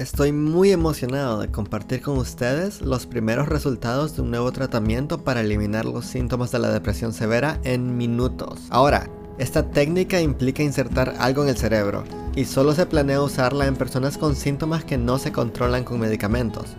Estoy muy emocionado de compartir con ustedes los primeros resultados de un nuevo tratamiento para eliminar los síntomas de la depresión severa en minutos. Ahora, esta técnica implica insertar algo en el cerebro y solo se planea usarla en personas con síntomas que no se controlan con medicamentos.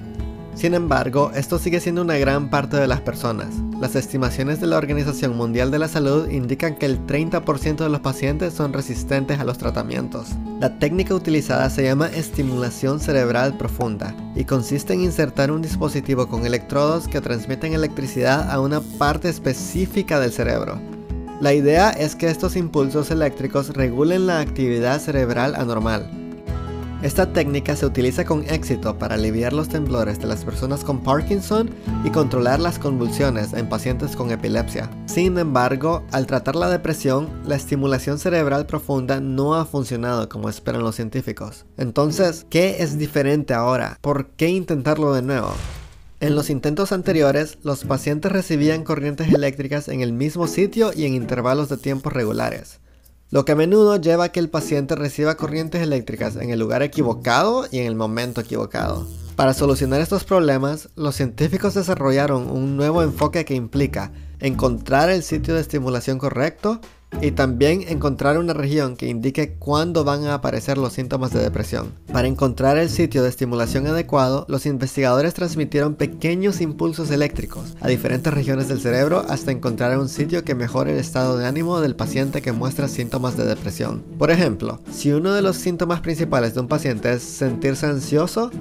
Sin embargo, esto sigue siendo una gran parte de las personas. Las estimaciones de la Organización Mundial de la Salud indican que el 30% de los pacientes son resistentes a los tratamientos. La técnica utilizada se llama estimulación cerebral profunda y consiste en insertar un dispositivo con electrodos que transmiten electricidad a una parte específica del cerebro. La idea es que estos impulsos eléctricos regulen la actividad cerebral anormal esta técnica se utiliza con éxito para aliviar los temblores de las personas con Parkinson y controlar las convulsiones en pacientes con epilepsia. Sin embargo, al tratar la depresión, la estimulación cerebral profunda no ha funcionado como esperan los científicos. Entonces, ¿qué es diferente ahora? ¿Por qué intentarlo de nuevo? En los intentos anteriores, los pacientes recibían corrientes eléctricas en el mismo sitio y en intervalos de tiempo regulares lo que a menudo lleva a que el paciente reciba corrientes eléctricas en el lugar equivocado y en el momento equivocado. Para solucionar estos problemas, los científicos desarrollaron un nuevo enfoque que implica encontrar el sitio de estimulación correcto y también encontrar una región que indique cuándo van a aparecer los síntomas de depresión. Para encontrar el sitio de estimulación adecuado, los investigadores transmitieron pequeños impulsos eléctricos a diferentes regiones del cerebro hasta encontrar un sitio que mejore el estado de ánimo del paciente que muestra síntomas de depresión. Por ejemplo, si uno de los síntomas principales de un paciente es sentirse ansioso,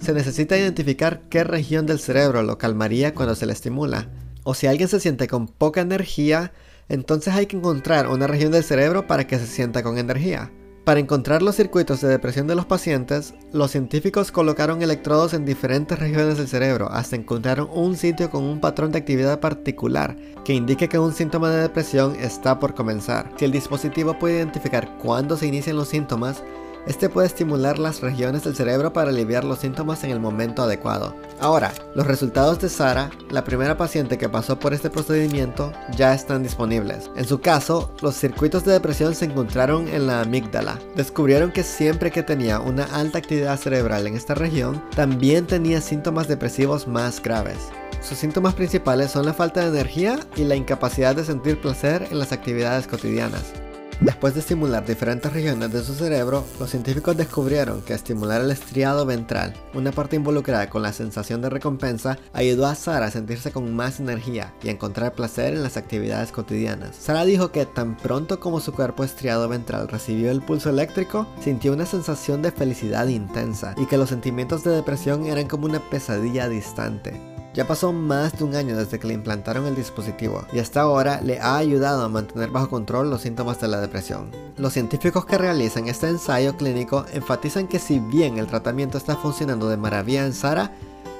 se necesita identificar qué región del cerebro lo calmaría cuando se le estimula. O si alguien se siente con poca energía, entonces hay que encontrar una región del cerebro para que se sienta con energía. Para encontrar los circuitos de depresión de los pacientes, los científicos colocaron electrodos en diferentes regiones del cerebro hasta encontrar un sitio con un patrón de actividad particular que indique que un síntoma de depresión está por comenzar. Si el dispositivo puede identificar cuándo se inician los síntomas, este puede estimular las regiones del cerebro para aliviar los síntomas en el momento adecuado. Ahora, los resultados de Sara, la primera paciente que pasó por este procedimiento, ya están disponibles. En su caso, los circuitos de depresión se encontraron en la amígdala. Descubrieron que siempre que tenía una alta actividad cerebral en esta región, también tenía síntomas depresivos más graves. Sus síntomas principales son la falta de energía y la incapacidad de sentir placer en las actividades cotidianas. Después de estimular diferentes regiones de su cerebro, los científicos descubrieron que estimular el estriado ventral, una parte involucrada con la sensación de recompensa, ayudó a Sara a sentirse con más energía y a encontrar placer en las actividades cotidianas. Sara dijo que tan pronto como su cuerpo estriado ventral recibió el pulso eléctrico, sintió una sensación de felicidad intensa y que los sentimientos de depresión eran como una pesadilla distante. Ya pasó más de un año desde que le implantaron el dispositivo y hasta ahora le ha ayudado a mantener bajo control los síntomas de la depresión. Los científicos que realizan este ensayo clínico enfatizan que si bien el tratamiento está funcionando de maravilla en Sara,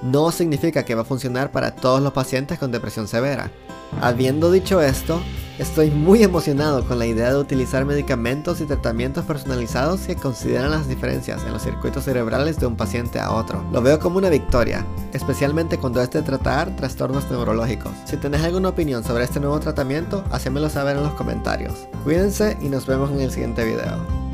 no significa que va a funcionar para todos los pacientes con depresión severa. Habiendo dicho esto, estoy muy emocionado con la idea de utilizar medicamentos y tratamientos personalizados que consideran las diferencias en los circuitos cerebrales de un paciente a otro. Lo veo como una victoria, especialmente cuando es de tratar trastornos neurológicos. Si tenés alguna opinión sobre este nuevo tratamiento, hacémelo saber en los comentarios. Cuídense y nos vemos en el siguiente video.